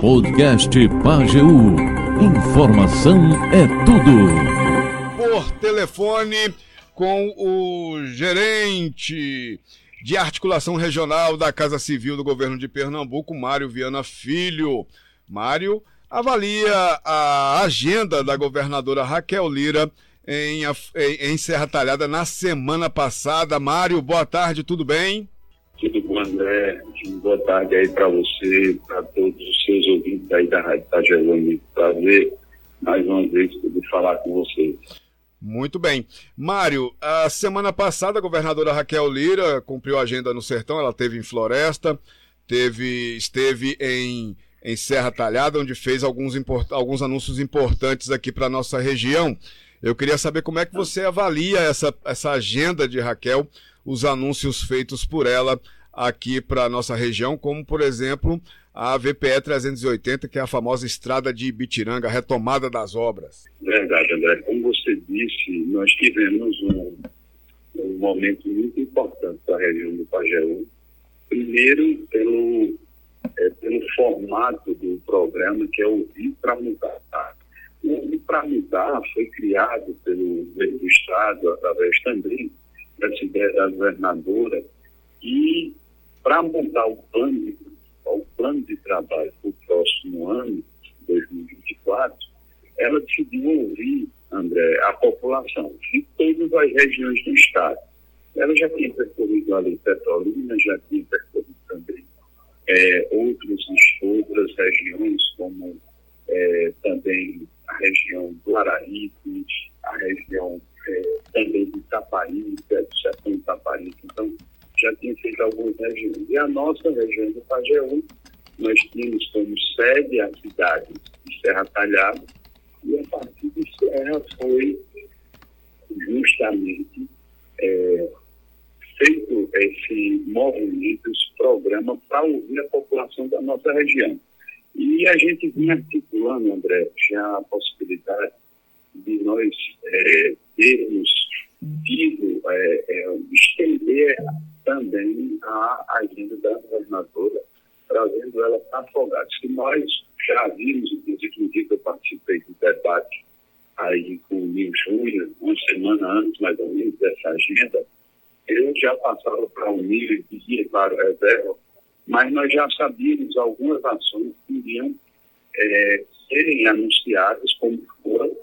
Podcast Pageu. Informação é tudo. Por telefone com o gerente de articulação regional da Casa Civil do Governo de Pernambuco, Mário Viana Filho. Mário avalia a agenda da governadora Raquel Lira em, em Serra Talhada na semana passada. Mário, boa tarde, tudo bem? Tudo bom, André. Boa tarde aí para você, para todos os seus ouvintes aí da Rádio Itajelane. Prazer mais uma vez poder falar com vocês. Muito bem. Mário, a semana passada a governadora Raquel Lira cumpriu a agenda no Sertão, ela teve em Floresta, teve, esteve em, em Serra Talhada, onde fez alguns, import, alguns anúncios importantes aqui para a nossa região. Eu queria saber como é que você avalia essa, essa agenda de Raquel, os anúncios feitos por ela aqui para a nossa região, como, por exemplo, a VPE 380, que é a famosa estrada de Ibitiranga, retomada das obras. Verdade, André. Como você disse, nós tivemos um, um momento muito importante para a região do Pajeú. Primeiro, pelo, é, pelo formato do programa, que é Ouvir para Mudar. O Ouvir para Mudar foi criado pelo governo do Estado, através também dessa da governadora, e para montar o plano de, o plano de trabalho para o próximo ano, 2024, ela decidiu ouvir, André, a população de todas as regiões do Estado. Ela já tinha percorrido ali Petrolina, já tinha percorrido também é, outros, outras regiões, como é, também a região do Araripe, a região é, também de Itaparica, do sertão de Itaparica. Então, já tinha feito algumas regiões. E a nossa região do Pajeú, nós tínhamos como sede a cidade de Serra Talhada, e a partir de Serra foi justamente é, feito esse movimento, esse programa para ouvir a população da nossa região. E a gente vinha articulando, André, já a possibilidade de nós é, termos tido, é, é, estender também a agenda da governadora, trazendo ela para Afogados. Que nós já vimos, inclusive no dia que eu participei do debate aí com o Nil Júnior, uma semana antes, mais ou menos, dessa agenda, eu já passava para o Nil e dizia, claro, reserva, mas nós já sabíamos algumas ações que iriam é, serem anunciadas como foram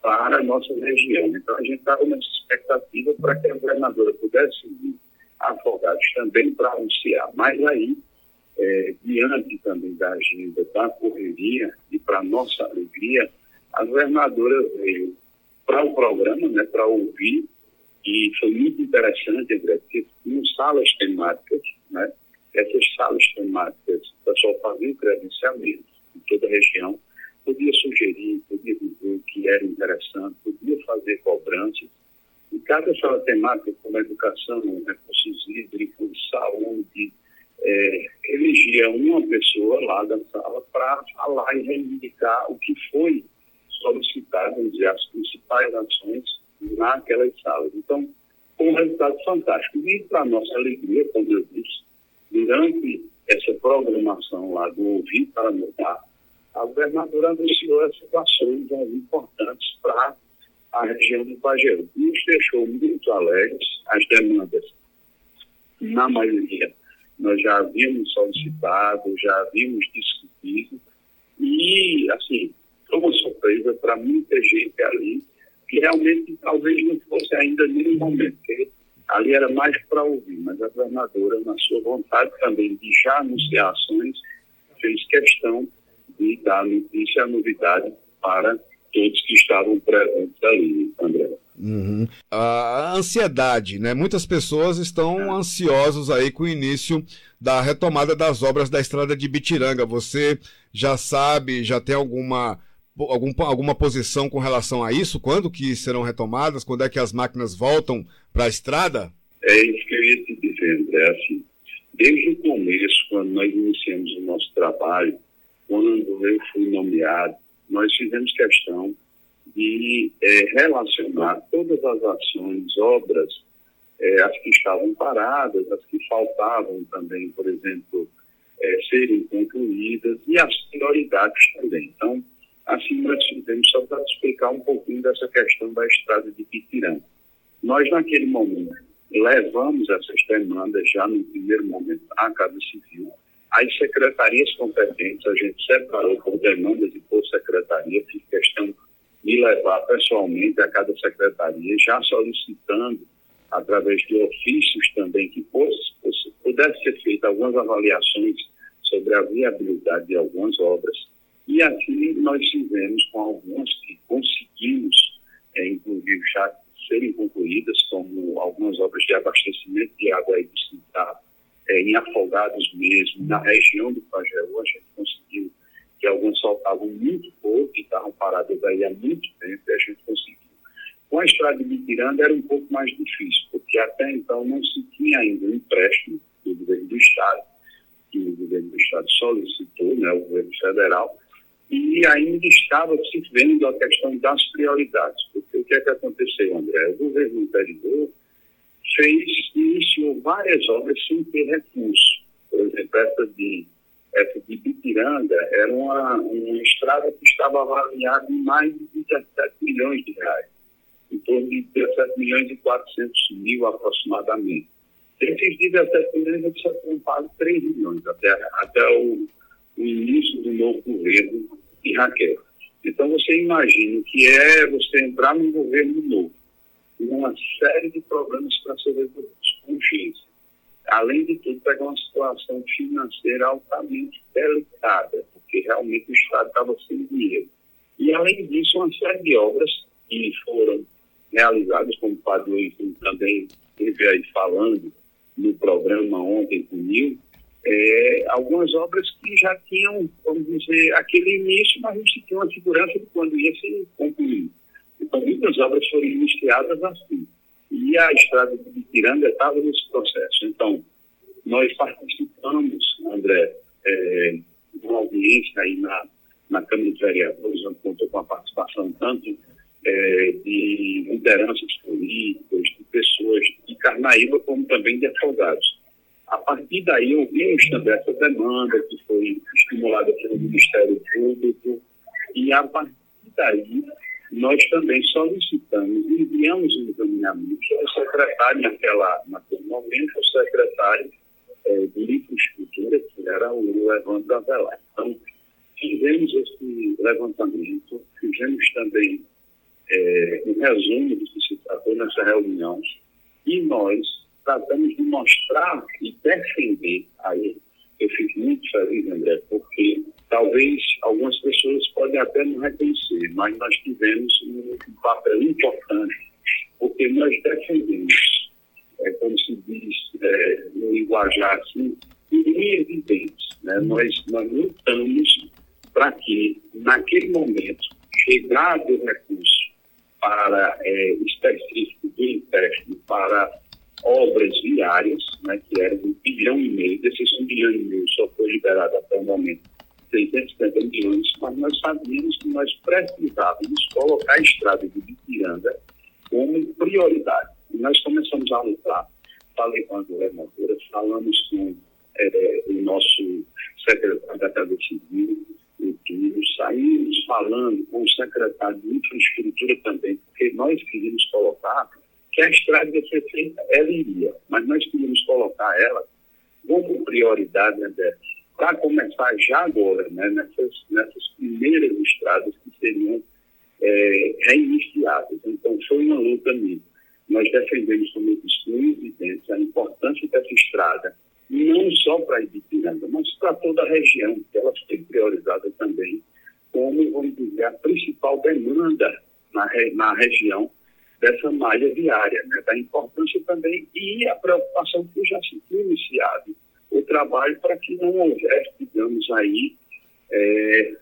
para a nossa região. Então, a gente estava nessa expectativa para que a governadora pudesse vir Afogados também para anunciar. Mas aí, é, diante também da agenda da correria e para nossa alegria, a governadora veio para o programa, né, para ouvir, e foi muito interessante, André, porque tinham salas temáticas, né, essas salas temáticas, o pessoal fazia credenciamento em toda a região, podia sugerir, podia dizer que era interessante, podia fazer cobranças, e cada sala temática, como educação, recursos hídricos, saúde, é, elegia uma pessoa lá da sala para falar e reivindicar o que foi solicitado, vamos dizer, as principais ações naquelas salas. Então, foi um resultado fantástico. E, para nossa alegria, como eu disse, durante essa programação lá do Ouvir para Mudar, a governadora anunciou as situações importantes para a região do Pajeú. Nos deixou muito alegres, as demandas, na maioria, nós já havíamos solicitado, já havíamos discutido, e, assim, foi uma surpresa para muita gente ali, que realmente talvez não fosse ainda nenhum momento, porque ali era mais para ouvir, mas a governadora, na sua vontade também de já anunciar ações, fez questão de dar notícia, novidade para todos que estavam presentes ali, André. Uhum. A ansiedade, né? Muitas pessoas estão é. ansiosos aí com o início da retomada das obras da estrada de Bitiranga. Você já sabe, já tem alguma, algum, alguma posição com relação a isso? Quando que serão retomadas? Quando é que as máquinas voltam para a estrada? É isso que eu ia te dizer, André. Assim, desde o começo, quando nós iniciamos o nosso trabalho, quando eu fui nomeado, nós fizemos questão de é, relacionar todas as ações, obras, é, as que estavam paradas, as que faltavam também, por exemplo, é, serem concluídas e as prioridades também. Então, assim nós fizemos só para explicar um pouquinho dessa questão da estrada de Pitirã. Nós, naquele momento, levamos essas demandas já no primeiro momento à Casa Civil. As secretarias competentes, a gente separou por demandas e por secretaria, fiz questão de levar pessoalmente a cada secretaria, já solicitando, através de ofícios também, que fosse, pudesse ser feita algumas avaliações sobre a viabilidade de algumas obras. E assim nós fizemos com algumas que conseguimos, é, inclusive, já serem concluídas, como algumas obras de abastecimento de água aí do Cintar, é, em Afogados mesmo, na região do Pajeú, a gente conseguiu que algumas faltavam muito pouco e estavam paradas aí há muito tempo e a gente conseguiu. Com a estrada de Bitiranda era um pouco mais difícil, porque até então não se tinha ainda um empréstimo do governo do Estado, que o governo do Estado solicitou, né, o governo federal, e ainda estava se vendo a questão das prioridades. Porque o que é que aconteceu, André? O governo anterior fez, iniciou várias obras sem ter recurso. Por exemplo, essa de, essa de Bitiranga era uma, uma estrada que estava avaliada em mais de 17 milhões de reais, em torno de 17 milhões e 400 mil aproximadamente. Desses 17 milhões, eles já tinham pago 3 milhões até, até o, o início do novo governo de Raquel. Então, você imagina o que é você entrar num governo novo, com uma série de problemas para ser resolvidos, com urgência. Além de tudo, pegar uma situação financeira altamente delicada, porque realmente o Estado estava sem dinheiro. E, além disso, uma série de obras que foram realizadas, como o Padre também esteve aí falando, no programa ontem comigo, é, algumas obras que já tinham, vamos dizer, aquele início, mas a gente tinha uma segurança de quando ia se concluir. Então, muitas obras foram iniciadas assim. E a estrada de Piranga estava nesse processo. Então, nós participamos, André, é, de uma audiência aí na, na Câmara de Vereadores, onde contou com a participação tanto é, de lideranças políticas, de pessoas de Carnaíba, como também de afogados. A partir daí, ouvimos também essa demanda que foi estimulada pelo Ministério Público, e a partir daí, nós também solicitamos, enviamos um encaminhamento ao secretário naquela, naquele momento, o secretário é, de Infraestrutura, que era o Evandro Avelar. Então, fizemos esse levantamento, fizemos também é, um resumo do que se tratou nessa reunião e nós tratamos de mostrar e defender a ele. Eu fico muito feliz, André, porque talvez algumas pessoas podem até não reconhecer, mas nós tivemos um papel importante, porque nós defendemos, é, como se diz é, no linguajar assim, em evidente. Né? Nós, nós lutamos para que, naquele momento, chegado o recurso para é, específico do empréstimo para obras viárias, né, que eram um bilhão e meio, desses um bilhão e meio só foi liberado até o momento 650 milhões, mas nós sabíamos que nós precisávamos colocar a estrada de Bitiranga como prioridade. E nós começamos a lutar. Falei com a governadora, falamos com é, o nosso secretário da Casa Civil, o Túlio, saímos falando com o secretário de Infraestrutura também, porque nós queríamos colocar que a estrada ia ser feita, ela iria, mas nós queríamos colocar ela como prioridade, né, para começar já agora, né, nessas, nessas primeiras estradas que seriam é, reiniciadas. Então, foi uma luta minha. Nós defendemos como evidentes a importância dessa estrada, não só para Ibipiranga, mas para toda a região, que ela foi priorizada também como, vamos dizer, a principal demanda na, na região dessa malha viária, né, da importância também e a preocupação que já se tinha iniciado o trabalho para que não houvesse, digamos aí, é,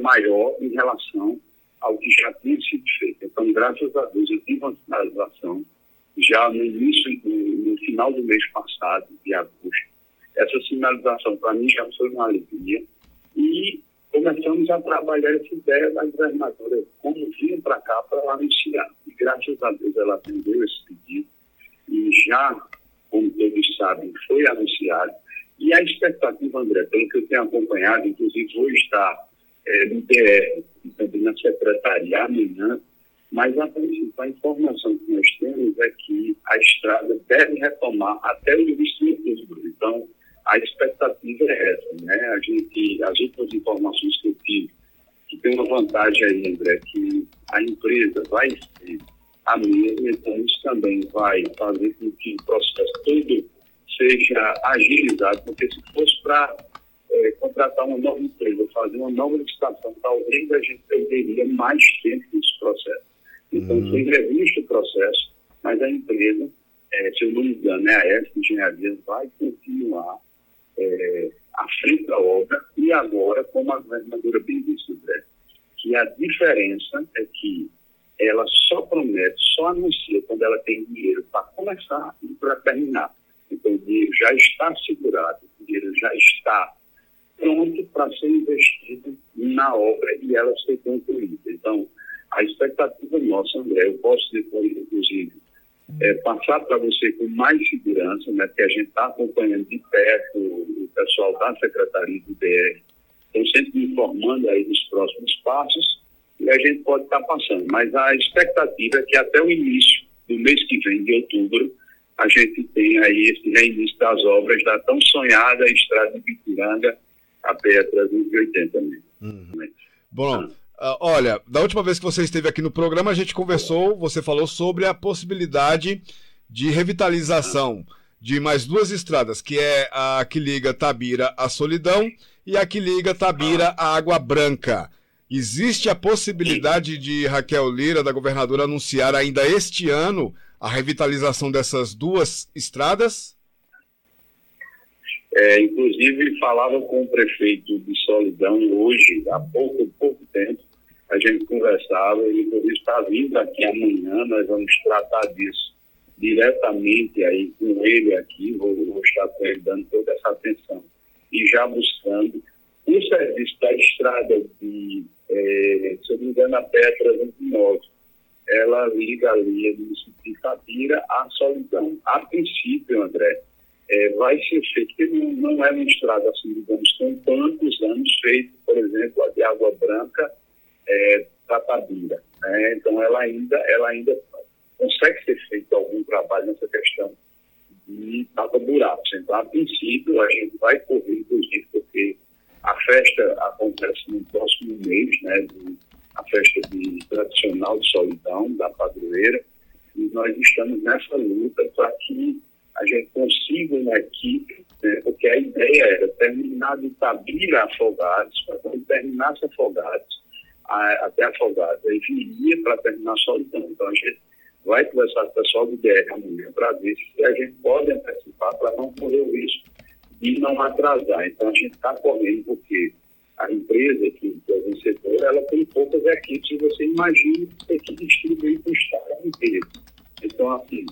maior em relação ao que já tinha sido feito. Então, graças a Deus, eu tive uma finalização já no início, no, no final do mês passado, de agosto. Essa sinalização, para mim, já foi uma alegria. E começamos a trabalhar essa ideia da governadora, como vinha para cá para anunciar. E graças a Deus ela atendeu esse pedido e já, como todos sabem, foi anunciado E a expectativa, André, pelo que eu tenho acompanhado, inclusive vou estar é, no DR e também na secretaria amanhã, mas a principal informação que nós temos é que a estrada deve retomar até o início de outubro. Então, a expectativa é essa, né? A gente, informações que eu tive, que tem uma vantagem aí, André, que a empresa vai ser a mesma, então isso também vai fazer com que o processo todo seja agilizado, porque se fosse para é, contratar uma nova empresa, fazer uma nova licitação, talvez a gente perderia mais tempo nesse processo. Então, uhum. foi revisto o processo, mas a empresa, é, se eu não me engano, é a S Engenharia, vai continuar é, à frente da obra e agora, como a governadora bem disse, André, que a diferença é que ela só promete, só anuncia quando ela tem dinheiro para começar e para terminar. Então, o dinheiro já está segurado, o dinheiro já está pronto para ser investido na obra e ela ser concluída. Então, a expectativa nossa, André, eu posso depois, inclusive, é, passar para você com mais segurança, né, que a gente está acompanhando de perto o pessoal da Secretaria do DR, estão sempre informando aí dos próximos passos e a gente pode estar tá passando. Mas a expectativa é que até o início do mês que vem, de outubro, a gente tenha aí esse reinício das obras da tão sonhada Estrada de Bituranga a pé 380 mesmo. Uhum. Bom. Uh, olha, da última vez que você esteve aqui no programa, a gente conversou, você falou sobre a possibilidade de revitalização de mais duas estradas, que é a que liga Tabira à Solidão e a que liga Tabira à Água Branca. Existe a possibilidade de Raquel Lira, da governadora, anunciar ainda este ano a revitalização dessas duas estradas? É, inclusive, falava com o prefeito de Solidão hoje, há pouco, pouco tempo, a gente conversava, ele está vindo aqui amanhã, nós vamos tratar disso diretamente aí com ele aqui, vou, vou estar com ele dando toda essa atenção e já buscando o serviço da estrada de, é, se eu não me engano, a Petra 29, ela liga ali no município de Itabira à Solidão. A princípio, André, é, vai ser feito, porque não, não é uma estrada assim, digamos, com tantos anos feito, por exemplo, a de Água Branca, é, Tatabira. Né? Então, ela ainda, ela ainda consegue ser feito algum trabalho nessa questão de tapa-buracos. Então, a princípio, a gente vai correr, inclusive, porque a festa acontece no próximo mês, né, a festa de, tradicional de solidão da padroeira, e nós estamos nessa luta para que a gente consiga uma equipe, né, porque a ideia era terminar de Tabira Afogados, para quando terminasse Afogados, a, até Afogados, aí viria para terminar Solidão. Então a gente vai conversar com o pessoal do DR amanhã para ver se a gente pode antecipar para não correr o risco de não atrasar. Então a gente está correndo porque a empresa que é vencedora, ela tem poucas equipes você imagina ter que distribuir para o Estado inteiro. Então, assim,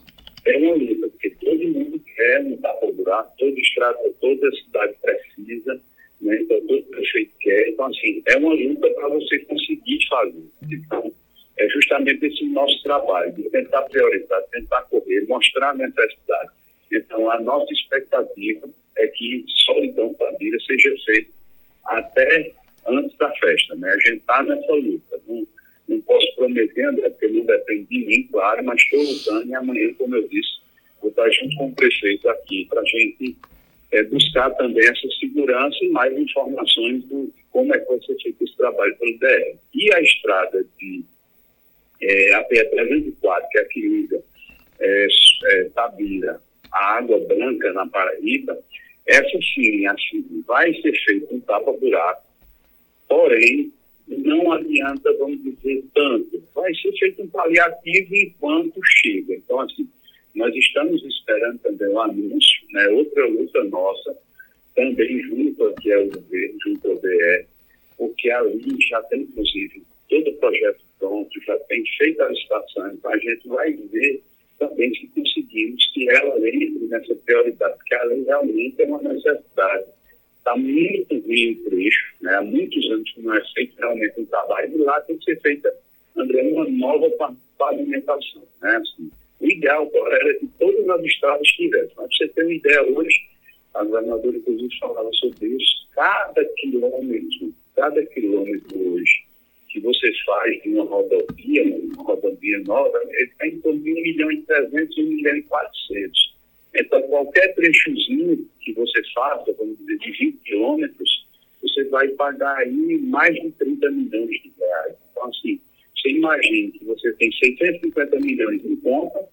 é uma luta, porque todo mundo quer mudar para o buraco, todo estrada, toda cidade precisa, né? então todo prefeito quer. Então, assim, é uma luta para você conseguir fazer. Então, é justamente esse nosso trabalho, de tentar priorizar, tentar correr, mostrar a necessidade. Então, a nossa expectativa é que Solidão Família seja feita até antes da festa. Né? A gente está nessa luta. Não, não posso prometer, André, porque não depende de mim, claro, mas estou lutando e amanhã, como eu disse, vou estar junto com o prefeito aqui para a gente é, buscar também essa segurança e mais informações do como é que vai ser feito esse trabalho pelo DR. E a estrada de é, a PE304, que é a que liga é, é, Tabira, a Água Branca na Paraíba, essa sim, assim, vai ser feito um tapa-buraco, porém, não adianta, vamos dizer, tanto. Vai ser feito um paliativo enquanto chega. Então, assim, nós estamos esperando também o anúncio, né, outra luta nossa, também junto aqui ao governo, junto ao BR, porque ali já tem, inclusive, todo o projeto pronto, já tem feito a licitação, então a gente vai ver também se conseguimos que ela entre nessa prioridade, porque a lei realmente é uma necessidade está muito ruim o trecho, né? há muitos anos que não é feito realmente um trabalho, e lá tem que ser feita, André, uma nova pavimentação. Né? Assim, o ideal agora era que todas as estradas tivessem, mas você tem uma ideia hoje, A governadora, inclusive, falava sobre isso. Cada quilômetro, cada quilômetro hoje que você faz de uma rodovia, uma rodovia nova, ele está em torno de 1 milhão e 300 e 1 milhão e 400. Então, qualquer trechozinho que você faça, vamos dizer, de 20 quilômetros, você vai pagar aí mais de 30 milhões de reais. Então, assim, você imagina que você tem 650 milhões em conta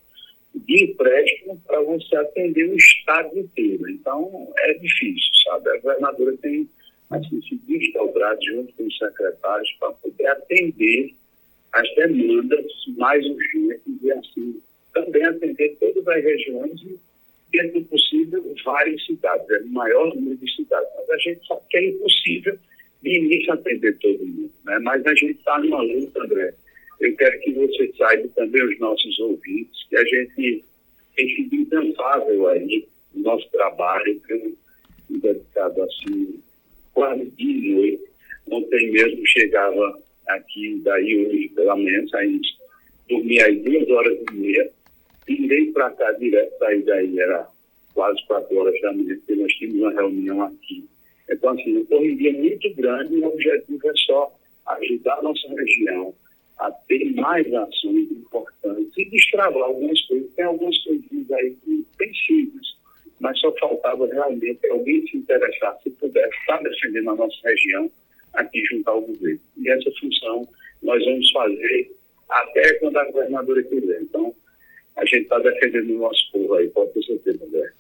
de empréstimo para você atender o Estado inteiro. Então, é difícil, sabe? A governadora tem assim, se desdobrar junto com os secretários para poder atender as demandas mais urgentes e, assim, também atender todas as regiões e, dentro do possível, várias cidades, é o maior número de cidades. Mas a gente sabe que é impossível de início atender todo mundo, né? Mas a gente está numa luta, André, eu quero que você saiba também, os nossos ouvintes, que a gente tem sido incansável aí no nosso trabalho, dedicado assim, quase dia e noite. Ontem mesmo chegava aqui, daí hoje pela manhã, saímos, dormi às duas horas e meia, virei para cá direto, saí daí era quase quatro horas da manhã, porque nós tínhamos uma reunião aqui. Então, assim, uma correria muito grande e o objetivo é só ajudar a nossa região a ter mais ações importantes e destravar algumas coisas. Tem algumas coisinhas aí que bem simples, mas só faltava realmente alguém se interessar, se pudesse estar defendendo a nossa região aqui junto ao governo. E essa função nós vamos fazer até quando a governadora quiser. Então, a gente está defendendo o nosso povo aí, pode ter certeza, André.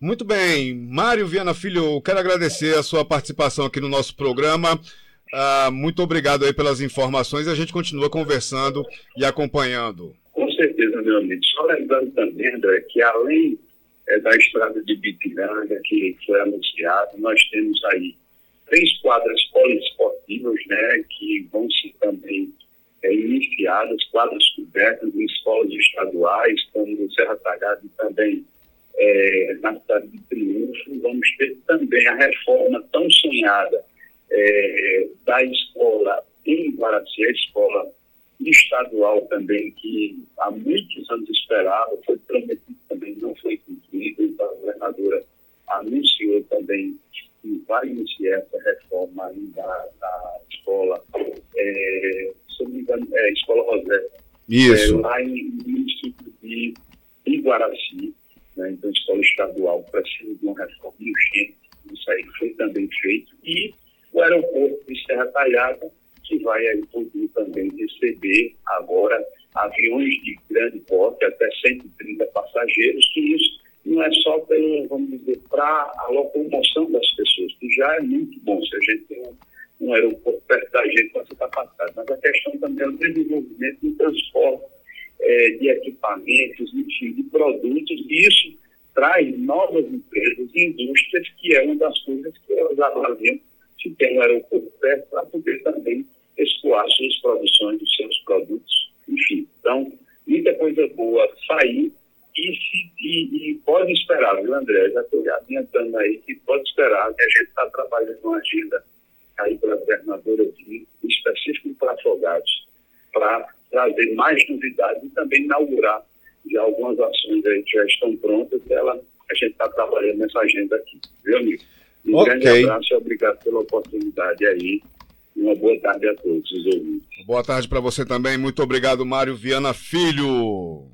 Muito bem. Mário Viana Filho, quero agradecer a sua participação aqui no nosso programa. Ah, muito obrigado aí pelas informações a gente continua conversando e acompanhando. Com certeza, meu amigo. Só lembrando também, André, que além é, da estrada de Bitiranga, que foi anunciado, nós temos aí três quadras poliesportivas, né, que vão ser também é, iniciadas, quadras cobertas em escolas estaduais, como no Serra Talhada e também é, na cidade de Triunfo. Vamos ter também a reforma tão sonhada é, da escola em Guaraci, a escola estadual também, que há muitos anos esperava, foi prometido também, não foi então a governadora anunciou também que vai iniciar essa reforma ainda da, escola, é, se não me engano, é, Escola Rosé, Isso. É, lá em, no município de Iguaraci, né, então escola estadual precisa de uma reforma urgente, isso aí foi também feito, e o aeroporto de Serra Talhada, que vai aí poder também receber agora aviões de grande porte, até 130 passageiros, que isso não é só pelo, vamos dizer, para a locomoção das pessoas, que já é muito bom se a gente tem um, um aeroporto perto da gente com essa capacidade, mas a questão também é o desenvolvimento do transporte é, de equipamentos, enfim, de produtos, e isso traz novas empresas e indústrias, que é uma das coisas que elas avaliam se tem um aeroporto perto para poder também escoar suas produções, os seus produtos, enfim. Então, muita coisa boa sair e, se, e, e pode esperar, viu, André? Já estou adiantando aí que pode esperar que a gente está trabalhando uma agenda aí para a governadora de específico para afogados, para trazer mais novidades e também inaugurar de algumas ações aí que já estão prontas, ela, a gente está trabalhando nessa agenda aqui, viu, amigo? Um okay. grande abraço e obrigado pela oportunidade aí. Uma boa tarde a todos os ouvintes. Boa tarde para você também. Muito obrigado, Mário Viana Filho.